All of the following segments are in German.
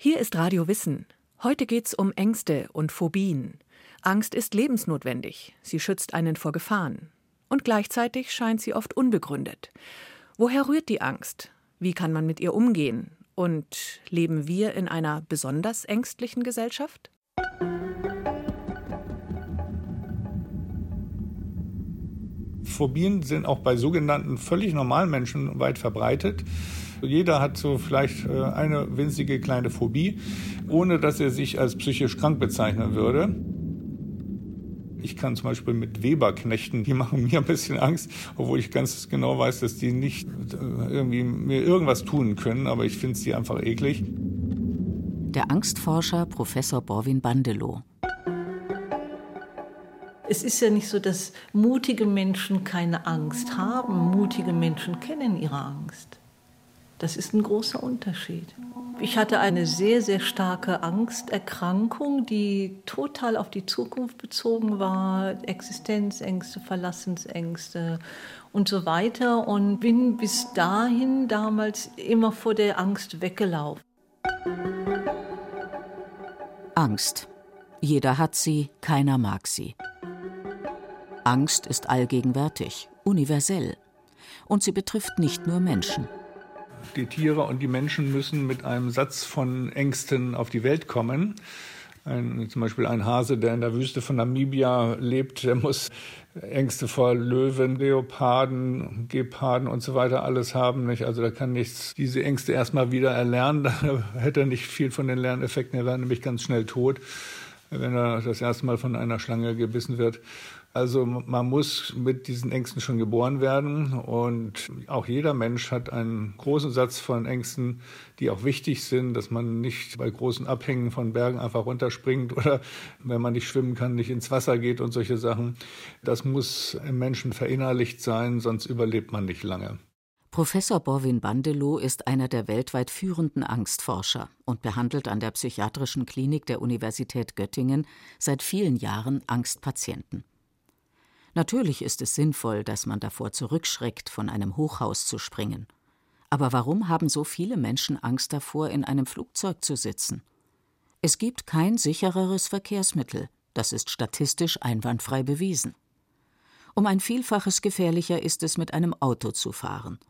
Hier ist Radio Wissen. Heute geht's um Ängste und Phobien. Angst ist lebensnotwendig. Sie schützt einen vor Gefahren. Und gleichzeitig scheint sie oft unbegründet. Woher rührt die Angst? Wie kann man mit ihr umgehen? Und leben wir in einer besonders ängstlichen Gesellschaft? Phobien sind auch bei sogenannten völlig normalen Menschen weit verbreitet. Jeder hat so vielleicht äh, eine winzige kleine Phobie, ohne dass er sich als psychisch krank bezeichnen würde. Ich kann zum Beispiel mit Weberknechten, die machen mir ein bisschen Angst, obwohl ich ganz genau weiß, dass die nicht äh, irgendwie mir irgendwas tun können, aber ich finde sie einfach eklig. Der Angstforscher Professor Borwin Bandelow. Es ist ja nicht so, dass mutige Menschen keine Angst haben. Mutige Menschen kennen ihre Angst. Das ist ein großer Unterschied. Ich hatte eine sehr, sehr starke Angsterkrankung, die total auf die Zukunft bezogen war. Existenzängste, Verlassensängste und so weiter. Und bin bis dahin damals immer vor der Angst weggelaufen. Angst. Jeder hat sie, keiner mag sie. Angst ist allgegenwärtig, universell. Und sie betrifft nicht nur Menschen die Tiere und die Menschen müssen mit einem Satz von Ängsten auf die Welt kommen. Ein, zum Beispiel ein Hase, der in der Wüste von Namibia lebt, der muss Ängste vor Löwen, Leoparden, Geparden und so weiter alles haben. Nicht? Also da kann nichts diese Ängste erstmal wieder erlernen. Da hätte er nicht viel von den Lerneffekten. Er wäre nämlich ganz schnell tot, wenn er das erste Mal von einer Schlange gebissen wird. Also man muss mit diesen Ängsten schon geboren werden und auch jeder Mensch hat einen großen Satz von Ängsten, die auch wichtig sind, dass man nicht bei großen Abhängen von Bergen einfach runterspringt oder wenn man nicht schwimmen kann, nicht ins Wasser geht und solche Sachen. Das muss im Menschen verinnerlicht sein, sonst überlebt man nicht lange. Professor Borwin Bandelow ist einer der weltweit führenden Angstforscher und behandelt an der Psychiatrischen Klinik der Universität Göttingen seit vielen Jahren Angstpatienten. Natürlich ist es sinnvoll, dass man davor zurückschreckt, von einem Hochhaus zu springen. Aber warum haben so viele Menschen Angst davor, in einem Flugzeug zu sitzen? Es gibt kein sichereres Verkehrsmittel, das ist statistisch einwandfrei bewiesen. Um ein Vielfaches gefährlicher ist es, mit einem Auto zu fahren.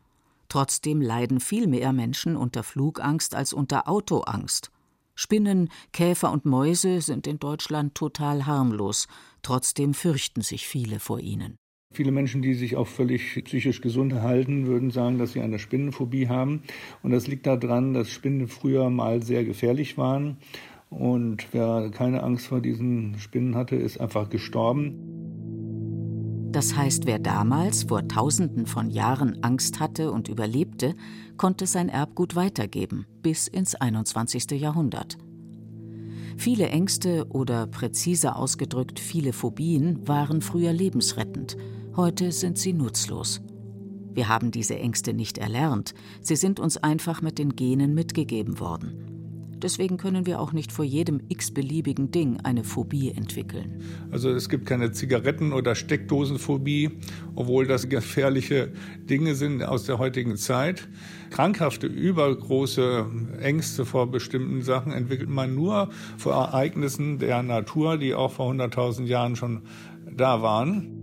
Trotzdem leiden viel mehr Menschen unter Flugangst als unter Autoangst. Spinnen, Käfer und Mäuse sind in Deutschland total harmlos, trotzdem fürchten sich viele vor ihnen. Viele Menschen, die sich auch völlig psychisch gesund halten, würden sagen, dass sie eine Spinnenphobie haben. Und das liegt daran, dass Spinnen früher mal sehr gefährlich waren. Und wer keine Angst vor diesen Spinnen hatte, ist einfach gestorben. Das heißt, wer damals vor Tausenden von Jahren Angst hatte und überlebte, konnte sein Erbgut weitergeben bis ins 21. Jahrhundert. Viele Ängste oder präziser ausgedrückt viele Phobien waren früher lebensrettend, heute sind sie nutzlos. Wir haben diese Ängste nicht erlernt, sie sind uns einfach mit den Genen mitgegeben worden. Deswegen können wir auch nicht vor jedem x-beliebigen Ding eine Phobie entwickeln. Also es gibt keine Zigaretten- oder Steckdosenphobie, obwohl das gefährliche Dinge sind aus der heutigen Zeit. Krankhafte, übergroße Ängste vor bestimmten Sachen entwickelt man nur vor Ereignissen der Natur, die auch vor 100.000 Jahren schon da waren.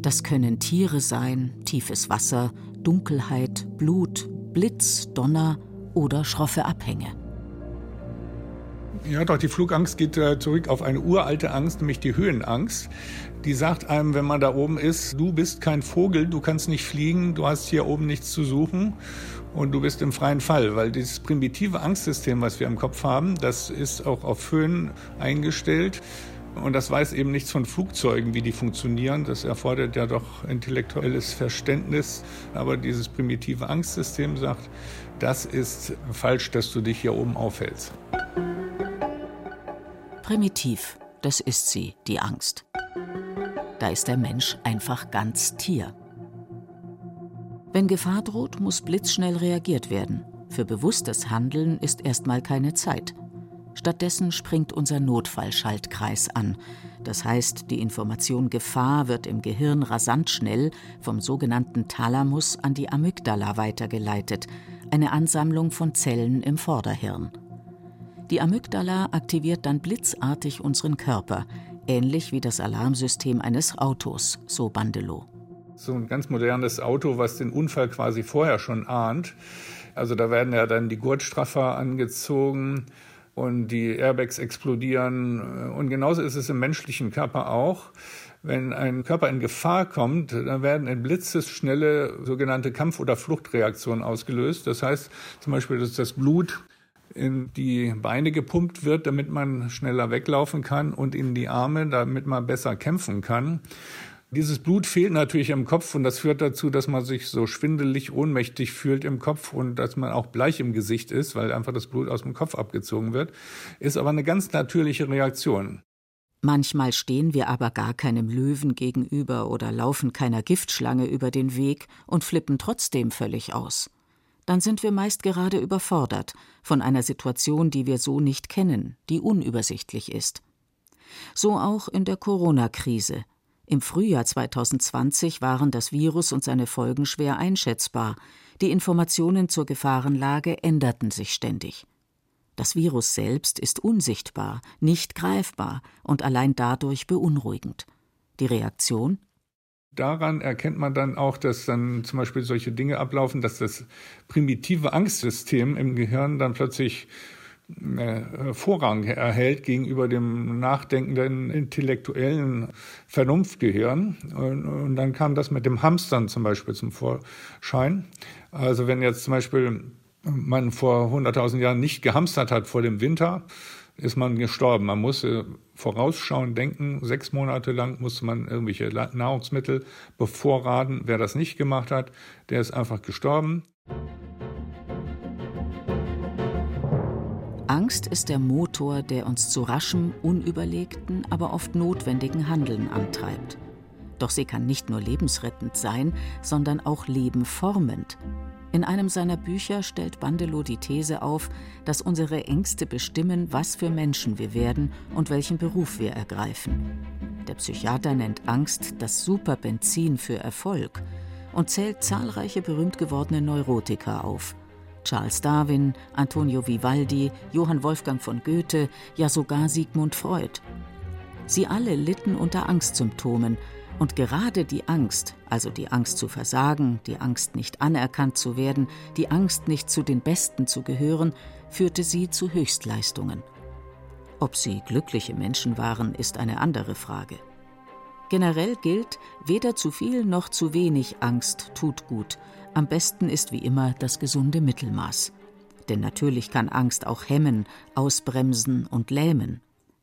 Das können Tiere sein, tiefes Wasser, Dunkelheit, Blut, Blitz, Donner oder schroffe Abhänge. Ja, doch, die Flugangst geht äh, zurück auf eine uralte Angst, nämlich die Höhenangst. Die sagt einem, wenn man da oben ist, du bist kein Vogel, du kannst nicht fliegen, du hast hier oben nichts zu suchen und du bist im freien Fall, weil dieses primitive Angstsystem, was wir im Kopf haben, das ist auch auf Höhen eingestellt. Und das weiß eben nichts von Flugzeugen, wie die funktionieren. Das erfordert ja doch intellektuelles Verständnis. Aber dieses primitive Angstsystem sagt, das ist falsch, dass du dich hier oben aufhältst. Primitiv, das ist sie, die Angst. Da ist der Mensch einfach ganz Tier. Wenn Gefahr droht, muss blitzschnell reagiert werden. Für bewusstes Handeln ist erstmal keine Zeit. Stattdessen springt unser Notfallschaltkreis an. Das heißt, die Information Gefahr wird im Gehirn rasant schnell vom sogenannten Thalamus an die Amygdala weitergeleitet, eine Ansammlung von Zellen im Vorderhirn. Die Amygdala aktiviert dann blitzartig unseren Körper, ähnlich wie das Alarmsystem eines Autos, so Bandelow. So ein ganz modernes Auto, was den Unfall quasi vorher schon ahnt. Also da werden ja dann die Gurtstraffer angezogen und die Airbags explodieren. Und genauso ist es im menschlichen Körper auch. Wenn ein Körper in Gefahr kommt, dann werden in blitzesschnelle sogenannte Kampf- oder Fluchtreaktionen ausgelöst. Das heißt zum Beispiel, dass das Blut in die Beine gepumpt wird, damit man schneller weglaufen kann und in die Arme, damit man besser kämpfen kann. Dieses Blut fehlt natürlich im Kopf und das führt dazu, dass man sich so schwindelig, ohnmächtig fühlt im Kopf und dass man auch bleich im Gesicht ist, weil einfach das Blut aus dem Kopf abgezogen wird. Ist aber eine ganz natürliche Reaktion. Manchmal stehen wir aber gar keinem Löwen gegenüber oder laufen keiner Giftschlange über den Weg und flippen trotzdem völlig aus. Dann sind wir meist gerade überfordert von einer Situation, die wir so nicht kennen, die unübersichtlich ist. So auch in der Corona-Krise. Im Frühjahr 2020 waren das Virus und seine Folgen schwer einschätzbar. Die Informationen zur Gefahrenlage änderten sich ständig. Das Virus selbst ist unsichtbar, nicht greifbar und allein dadurch beunruhigend. Die Reaktion? Daran erkennt man dann auch, dass dann zum Beispiel solche Dinge ablaufen, dass das primitive Angstsystem im Gehirn dann plötzlich äh, Vorrang erhält gegenüber dem nachdenkenden, intellektuellen Vernunftgehirn. Und, und, dann kam das mit dem Hamstern zum Beispiel zum Vorschein. Also wenn jetzt zum Beispiel man vor 100.000 Jahren nicht gehamstert hat vor dem Winter, ist man gestorben. Man musste vorausschauen, denken. Sechs Monate lang musste man irgendwelche Nahrungsmittel bevorraten. Wer das nicht gemacht hat, der ist einfach gestorben. Angst ist der Motor, der uns zu raschem, unüberlegten, aber oft notwendigen Handeln antreibt. Doch sie kann nicht nur lebensrettend sein, sondern auch lebenformend. In einem seiner Bücher stellt Bandelow die These auf, dass unsere Ängste bestimmen, was für Menschen wir werden und welchen Beruf wir ergreifen. Der Psychiater nennt Angst das Superbenzin für Erfolg und zählt zahlreiche berühmt gewordene Neurotiker auf. Charles Darwin, Antonio Vivaldi, Johann Wolfgang von Goethe, ja sogar Sigmund Freud. Sie alle litten unter Angstsymptomen und gerade die Angst, also die Angst zu versagen, die Angst nicht anerkannt zu werden, die Angst nicht zu den Besten zu gehören, führte sie zu Höchstleistungen. Ob sie glückliche Menschen waren, ist eine andere Frage. Generell gilt, weder zu viel noch zu wenig Angst tut gut. Am besten ist wie immer das gesunde Mittelmaß. Denn natürlich kann Angst auch hemmen, ausbremsen und lähmen.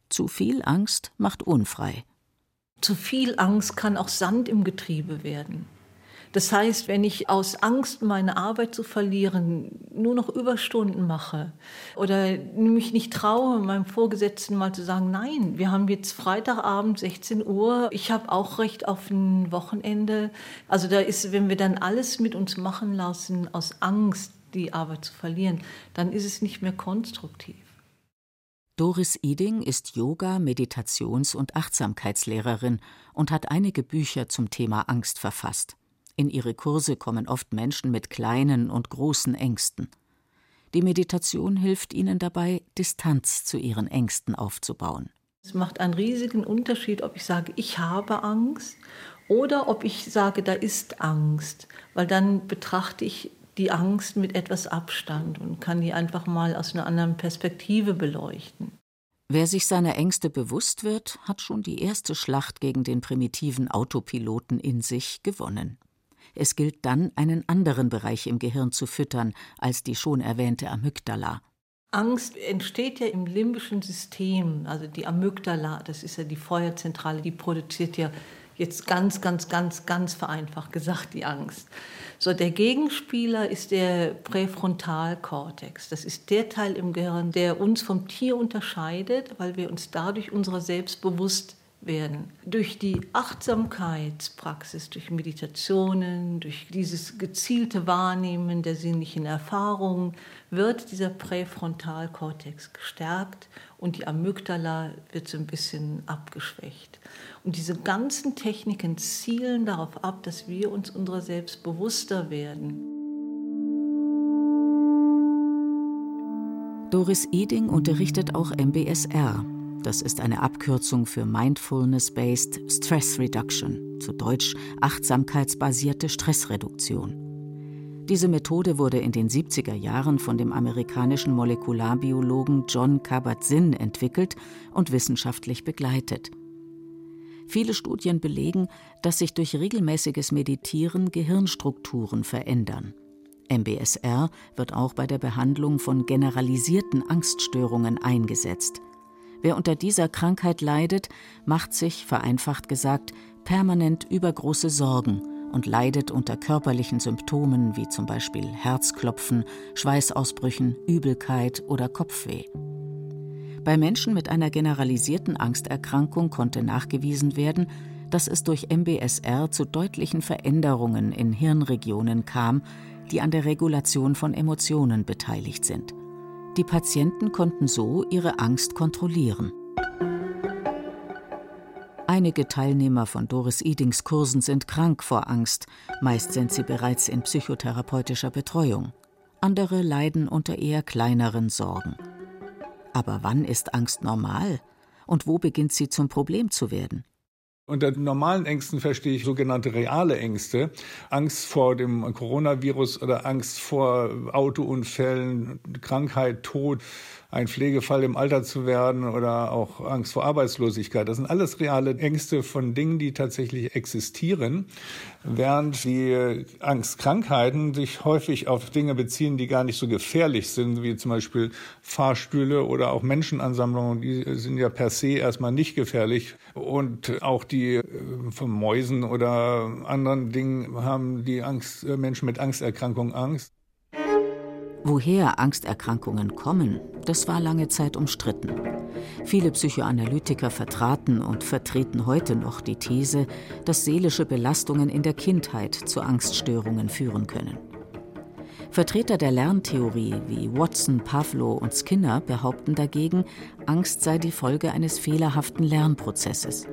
Zu viel Angst macht unfrei. Zu viel Angst kann auch Sand im Getriebe werden. Das heißt, wenn ich aus Angst, meine Arbeit zu verlieren, nur noch Überstunden mache oder mich nicht traue, meinem Vorgesetzten mal zu sagen, nein, wir haben jetzt Freitagabend 16 Uhr, ich habe auch Recht auf ein Wochenende. Also da ist, wenn wir dann alles mit uns machen lassen, aus Angst, die Arbeit zu verlieren, dann ist es nicht mehr konstruktiv. Doris Iding ist Yoga-, Meditations- und Achtsamkeitslehrerin und hat einige Bücher zum Thema Angst verfasst. In ihre Kurse kommen oft Menschen mit kleinen und großen Ängsten. Die Meditation hilft ihnen dabei, Distanz zu ihren Ängsten aufzubauen. Es macht einen riesigen Unterschied, ob ich sage, ich habe Angst oder ob ich sage, da ist Angst, weil dann betrachte ich die Angst mit etwas Abstand und kann die einfach mal aus einer anderen Perspektive beleuchten. Wer sich seiner Ängste bewusst wird, hat schon die erste Schlacht gegen den primitiven Autopiloten in sich gewonnen. Es gilt dann, einen anderen Bereich im Gehirn zu füttern als die schon erwähnte Amygdala. Angst entsteht ja im limbischen System, also die Amygdala, das ist ja die Feuerzentrale, die produziert ja jetzt ganz, ganz, ganz, ganz vereinfacht gesagt die Angst. So, der Gegenspieler ist der Präfrontalkortex. Das ist der Teil im Gehirn, der uns vom Tier unterscheidet, weil wir uns dadurch unserer selbst bewusst werden. Durch die Achtsamkeitspraxis, durch Meditationen, durch dieses gezielte Wahrnehmen der sinnlichen Erfahrungen wird dieser Präfrontalkortex gestärkt und die Amygdala wird so ein bisschen abgeschwächt. Und diese ganzen Techniken zielen darauf ab, dass wir uns unserer selbst bewusster werden. Doris Eding unterrichtet auch MBSR. Das ist eine Abkürzung für Mindfulness-Based Stress Reduction, zu Deutsch achtsamkeitsbasierte Stressreduktion. Diese Methode wurde in den 70er Jahren von dem amerikanischen Molekularbiologen John Kabat-Zinn entwickelt und wissenschaftlich begleitet. Viele Studien belegen, dass sich durch regelmäßiges Meditieren Gehirnstrukturen verändern. MBSR wird auch bei der Behandlung von generalisierten Angststörungen eingesetzt. Wer unter dieser Krankheit leidet, macht sich, vereinfacht gesagt, permanent übergroße Sorgen und leidet unter körperlichen Symptomen wie zum Beispiel Herzklopfen, Schweißausbrüchen, Übelkeit oder Kopfweh. Bei Menschen mit einer generalisierten Angsterkrankung konnte nachgewiesen werden, dass es durch MBSR zu deutlichen Veränderungen in Hirnregionen kam, die an der Regulation von Emotionen beteiligt sind. Die Patienten konnten so ihre Angst kontrollieren. Einige Teilnehmer von Doris Edings Kursen sind krank vor Angst, meist sind sie bereits in psychotherapeutischer Betreuung. Andere leiden unter eher kleineren Sorgen. Aber wann ist Angst normal? Und wo beginnt sie zum Problem zu werden? Unter normalen Ängsten verstehe ich sogenannte reale Ängste. Angst vor dem Coronavirus oder Angst vor Autounfällen, Krankheit, Tod ein Pflegefall im Alter zu werden oder auch Angst vor Arbeitslosigkeit. Das sind alles reale Ängste von Dingen, die tatsächlich existieren, während die Angstkrankheiten sich häufig auf Dinge beziehen, die gar nicht so gefährlich sind, wie zum Beispiel Fahrstühle oder auch Menschenansammlungen. Die sind ja per se erstmal nicht gefährlich. Und auch die äh, von Mäusen oder anderen Dingen haben die Angst, äh, Menschen mit Angsterkrankungen Angst. Woher Angsterkrankungen kommen, das war lange Zeit umstritten. Viele Psychoanalytiker vertraten und vertreten heute noch die These, dass seelische Belastungen in der Kindheit zu Angststörungen führen können. Vertreter der Lerntheorie wie Watson, Pavlo und Skinner behaupten dagegen, Angst sei die Folge eines fehlerhaften Lernprozesses.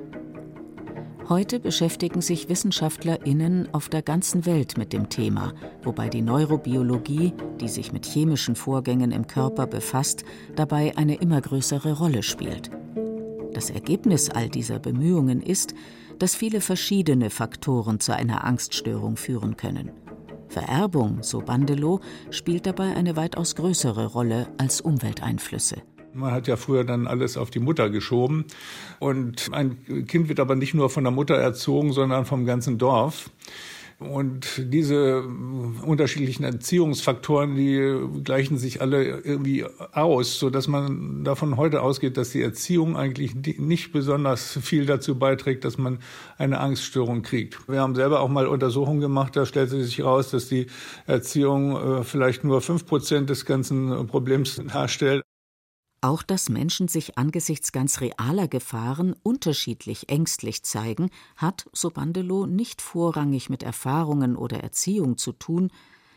Heute beschäftigen sich WissenschaftlerInnen auf der ganzen Welt mit dem Thema, wobei die Neurobiologie, die sich mit chemischen Vorgängen im Körper befasst, dabei eine immer größere Rolle spielt. Das Ergebnis all dieser Bemühungen ist, dass viele verschiedene Faktoren zu einer Angststörung führen können. Vererbung, so Bandelow, spielt dabei eine weitaus größere Rolle als Umwelteinflüsse. Man hat ja früher dann alles auf die Mutter geschoben. Und ein Kind wird aber nicht nur von der Mutter erzogen, sondern vom ganzen Dorf. Und diese unterschiedlichen Erziehungsfaktoren, die gleichen sich alle irgendwie aus, so dass man davon heute ausgeht, dass die Erziehung eigentlich nicht besonders viel dazu beiträgt, dass man eine Angststörung kriegt. Wir haben selber auch mal Untersuchungen gemacht, da stellte sich heraus, dass die Erziehung äh, vielleicht nur fünf Prozent des ganzen Problems darstellt. Auch dass Menschen sich angesichts ganz realer Gefahren unterschiedlich ängstlich zeigen, hat, so Bandelow, nicht vorrangig mit Erfahrungen oder Erziehung zu tun,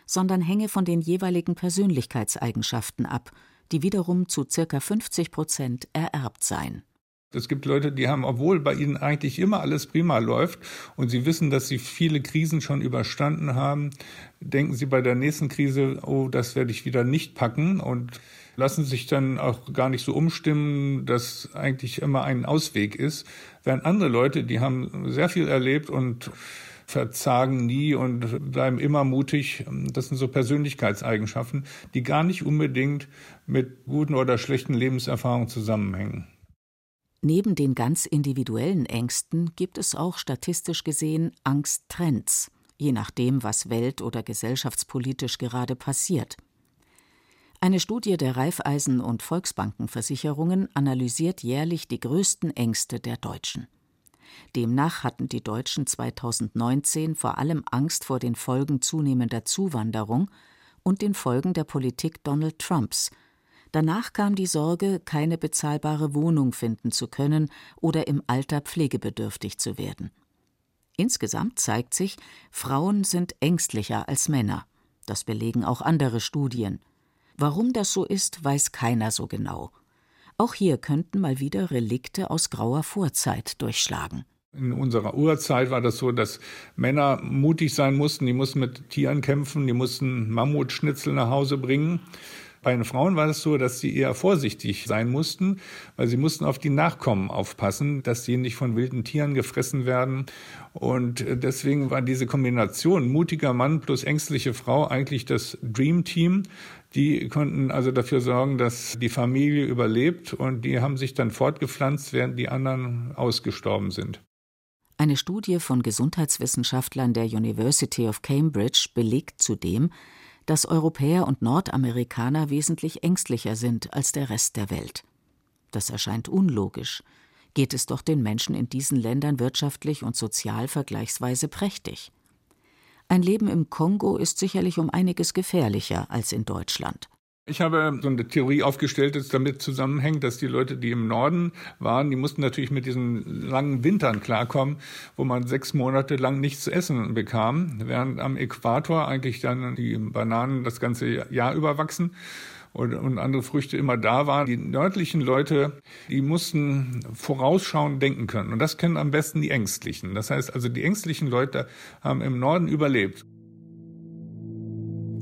sondern hänge von den jeweiligen Persönlichkeitseigenschaften ab, die wiederum zu ca. 50 Prozent ererbt seien. Es gibt Leute, die haben, obwohl bei ihnen eigentlich immer alles prima läuft und sie wissen, dass sie viele Krisen schon überstanden haben, denken sie bei der nächsten Krise, oh, das werde ich wieder nicht packen und lassen sich dann auch gar nicht so umstimmen, dass eigentlich immer ein Ausweg ist. Während andere Leute, die haben sehr viel erlebt und verzagen nie und bleiben immer mutig. Das sind so Persönlichkeitseigenschaften, die gar nicht unbedingt mit guten oder schlechten Lebenserfahrungen zusammenhängen. Neben den ganz individuellen Ängsten gibt es auch statistisch gesehen Angsttrends, je nachdem, was welt- oder gesellschaftspolitisch gerade passiert. Eine Studie der Raiffeisen- und Volksbankenversicherungen analysiert jährlich die größten Ängste der Deutschen. Demnach hatten die Deutschen 2019 vor allem Angst vor den Folgen zunehmender Zuwanderung und den Folgen der Politik Donald Trumps. Danach kam die Sorge, keine bezahlbare Wohnung finden zu können oder im Alter pflegebedürftig zu werden. Insgesamt zeigt sich, Frauen sind ängstlicher als Männer. Das belegen auch andere Studien. Warum das so ist, weiß keiner so genau. Auch hier könnten mal wieder Relikte aus grauer Vorzeit durchschlagen. In unserer Urzeit war das so, dass Männer mutig sein mussten, die mussten mit Tieren kämpfen, die mussten Mammutschnitzel nach Hause bringen. Bei den Frauen war es so, dass sie eher vorsichtig sein mussten, weil sie mussten auf die Nachkommen aufpassen, dass die nicht von wilden Tieren gefressen werden. Und deswegen war diese Kombination mutiger Mann plus ängstliche Frau eigentlich das Dream Team. Die konnten also dafür sorgen, dass die Familie überlebt und die haben sich dann fortgepflanzt, während die anderen ausgestorben sind. Eine Studie von Gesundheitswissenschaftlern der University of Cambridge belegt zudem, dass Europäer und Nordamerikaner wesentlich ängstlicher sind als der Rest der Welt. Das erscheint unlogisch. Geht es doch den Menschen in diesen Ländern wirtschaftlich und sozial vergleichsweise prächtig. Ein Leben im Kongo ist sicherlich um einiges gefährlicher als in Deutschland. Ich habe so eine Theorie aufgestellt, dass damit zusammenhängt, dass die Leute, die im Norden waren, die mussten natürlich mit diesen langen Wintern klarkommen, wo man sechs Monate lang nichts zu essen bekam, während am Äquator eigentlich dann die Bananen das ganze Jahr überwachsen und, und andere Früchte immer da waren. Die nördlichen Leute, die mussten vorausschauend denken können. Und das kennen am besten die Ängstlichen. Das heißt also, die ängstlichen Leute haben im Norden überlebt.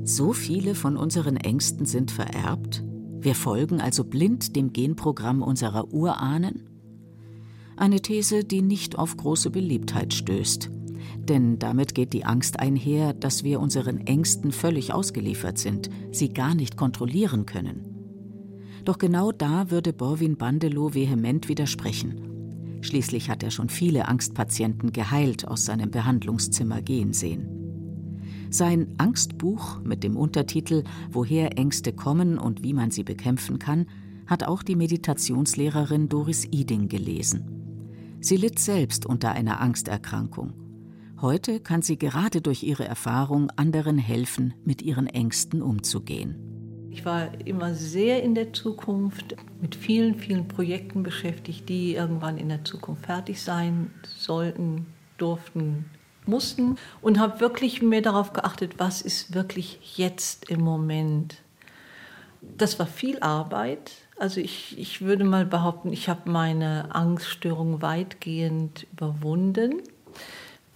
So viele von unseren Ängsten sind vererbt? Wir folgen also blind dem Genprogramm unserer Urahnen? Eine These, die nicht auf große Beliebtheit stößt. Denn damit geht die Angst einher, dass wir unseren Ängsten völlig ausgeliefert sind, sie gar nicht kontrollieren können. Doch genau da würde Borwin Bandelow vehement widersprechen. Schließlich hat er schon viele Angstpatienten geheilt aus seinem Behandlungszimmer gehen sehen. Sein Angstbuch mit dem Untertitel Woher Ängste kommen und wie man sie bekämpfen kann, hat auch die Meditationslehrerin Doris Iding gelesen. Sie litt selbst unter einer Angsterkrankung. Heute kann sie gerade durch ihre Erfahrung anderen helfen, mit ihren Ängsten umzugehen. Ich war immer sehr in der Zukunft mit vielen, vielen Projekten beschäftigt, die irgendwann in der Zukunft fertig sein sollten, durften, mussten und habe wirklich mehr darauf geachtet, was ist wirklich jetzt im Moment. Das war viel Arbeit. Also ich, ich würde mal behaupten, ich habe meine Angststörung weitgehend überwunden.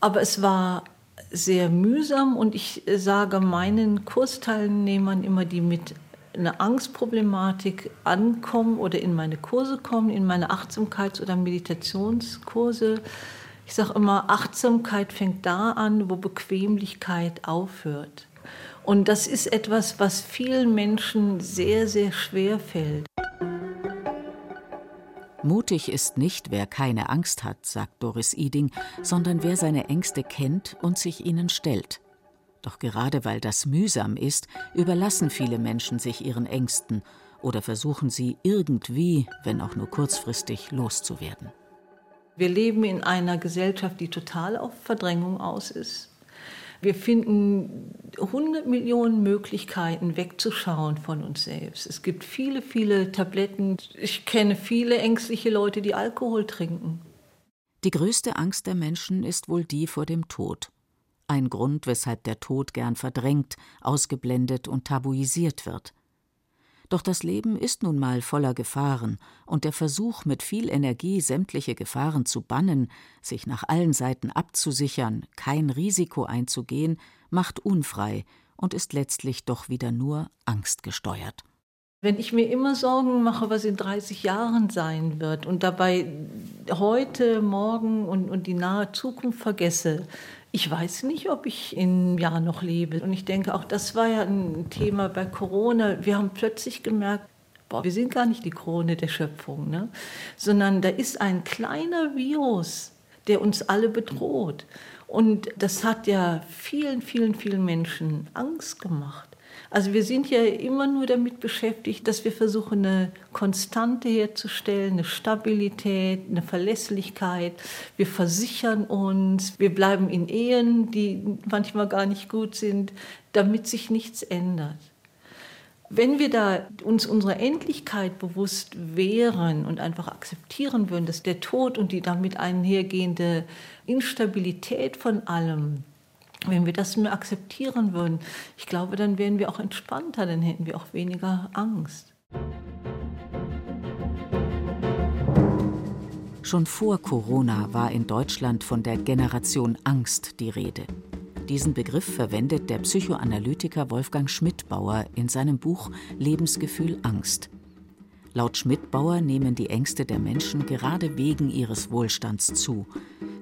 Aber es war sehr mühsam und ich sage meinen Kursteilnehmern immer, die mit einer Angstproblematik ankommen oder in meine Kurse kommen, in meine Achtsamkeits- oder Meditationskurse, ich sage immer, Achtsamkeit fängt da an, wo Bequemlichkeit aufhört. Und das ist etwas, was vielen Menschen sehr, sehr schwer fällt. Mutig ist nicht, wer keine Angst hat, sagt Doris Iding, sondern wer seine Ängste kennt und sich ihnen stellt. Doch gerade weil das mühsam ist, überlassen viele Menschen sich ihren Ängsten oder versuchen sie irgendwie, wenn auch nur kurzfristig, loszuwerden. Wir leben in einer Gesellschaft, die total auf Verdrängung aus ist. Wir finden 100 Millionen Möglichkeiten, wegzuschauen von uns selbst. Es gibt viele, viele Tabletten. Ich kenne viele ängstliche Leute, die Alkohol trinken. Die größte Angst der Menschen ist wohl die vor dem Tod. Ein Grund, weshalb der Tod gern verdrängt, ausgeblendet und tabuisiert wird. Doch das Leben ist nun mal voller Gefahren, und der Versuch, mit viel Energie sämtliche Gefahren zu bannen, sich nach allen Seiten abzusichern, kein Risiko einzugehen, macht unfrei und ist letztlich doch wieder nur angstgesteuert. Wenn ich mir immer Sorgen mache, was in 30 Jahren sein wird und dabei heute, morgen und, und die nahe Zukunft vergesse, ich weiß nicht, ob ich in einem Jahr noch lebe. Und ich denke, auch das war ja ein Thema bei Corona. Wir haben plötzlich gemerkt, boah, wir sind gar nicht die Krone der Schöpfung, ne? sondern da ist ein kleiner Virus, der uns alle bedroht. Und das hat ja vielen, vielen, vielen Menschen Angst gemacht. Also wir sind ja immer nur damit beschäftigt, dass wir versuchen, eine Konstante herzustellen, eine Stabilität, eine Verlässlichkeit. Wir versichern uns, wir bleiben in Ehen, die manchmal gar nicht gut sind, damit sich nichts ändert. Wenn wir da uns unserer Endlichkeit bewusst wären und einfach akzeptieren würden, dass der Tod und die damit einhergehende Instabilität von allem wenn wir das nur akzeptieren würden, ich glaube, dann wären wir auch entspannter, dann hätten wir auch weniger Angst. Schon vor Corona war in Deutschland von der Generation Angst die Rede. Diesen Begriff verwendet der Psychoanalytiker Wolfgang Schmidbauer in seinem Buch Lebensgefühl Angst. Laut Schmidbauer nehmen die Ängste der Menschen gerade wegen ihres Wohlstands zu.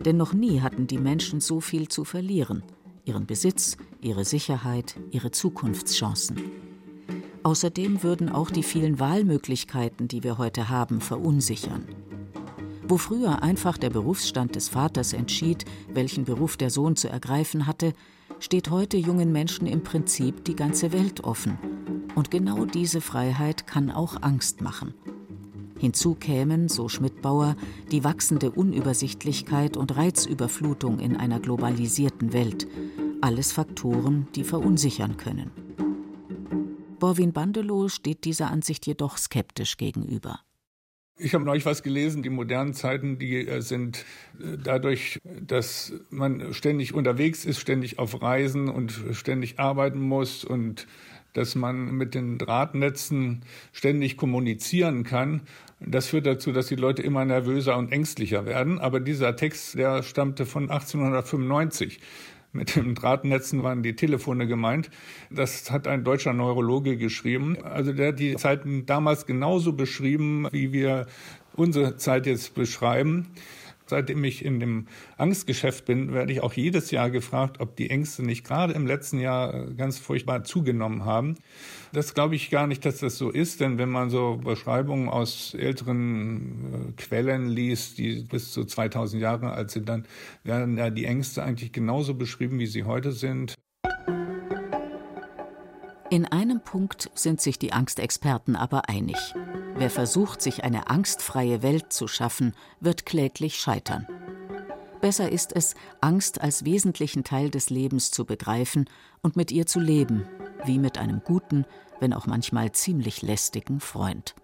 Denn noch nie hatten die Menschen so viel zu verlieren. Ihren Besitz, ihre Sicherheit, ihre Zukunftschancen. Außerdem würden auch die vielen Wahlmöglichkeiten, die wir heute haben, verunsichern. Wo früher einfach der Berufsstand des Vaters entschied, welchen Beruf der Sohn zu ergreifen hatte, steht heute jungen Menschen im Prinzip die ganze Welt offen. Und genau diese Freiheit kann auch Angst machen. Hinzu kämen, so Schmidbauer, die wachsende Unübersichtlichkeit und Reizüberflutung in einer globalisierten Welt. Alles Faktoren, die verunsichern können. Borwin Bandelow steht dieser Ansicht jedoch skeptisch gegenüber. Ich habe neulich was gelesen, die modernen Zeiten, die äh, sind äh, dadurch, dass man ständig unterwegs ist, ständig auf Reisen und ständig arbeiten muss und dass man mit den Drahtnetzen ständig kommunizieren kann. Das führt dazu, dass die Leute immer nervöser und ängstlicher werden. Aber dieser Text, der stammte von 1895. Mit den Drahtnetzen waren die Telefone gemeint. Das hat ein deutscher Neurologe geschrieben. Also der hat die Zeiten damals genauso beschrieben, wie wir unsere Zeit jetzt beschreiben. Seitdem ich in dem Angstgeschäft bin, werde ich auch jedes Jahr gefragt, ob die Ängste nicht gerade im letzten Jahr ganz furchtbar zugenommen haben. Das glaube ich gar nicht, dass das so ist, denn wenn man so Beschreibungen aus älteren äh, Quellen liest, die bis zu 2000 Jahre alt sind, dann werden ja die Ängste eigentlich genauso beschrieben, wie sie heute sind. Punkt sind sich die Angstexperten aber einig. Wer versucht, sich eine angstfreie Welt zu schaffen, wird kläglich scheitern. Besser ist es, Angst als wesentlichen Teil des Lebens zu begreifen und mit ihr zu leben, wie mit einem guten, wenn auch manchmal ziemlich lästigen Freund.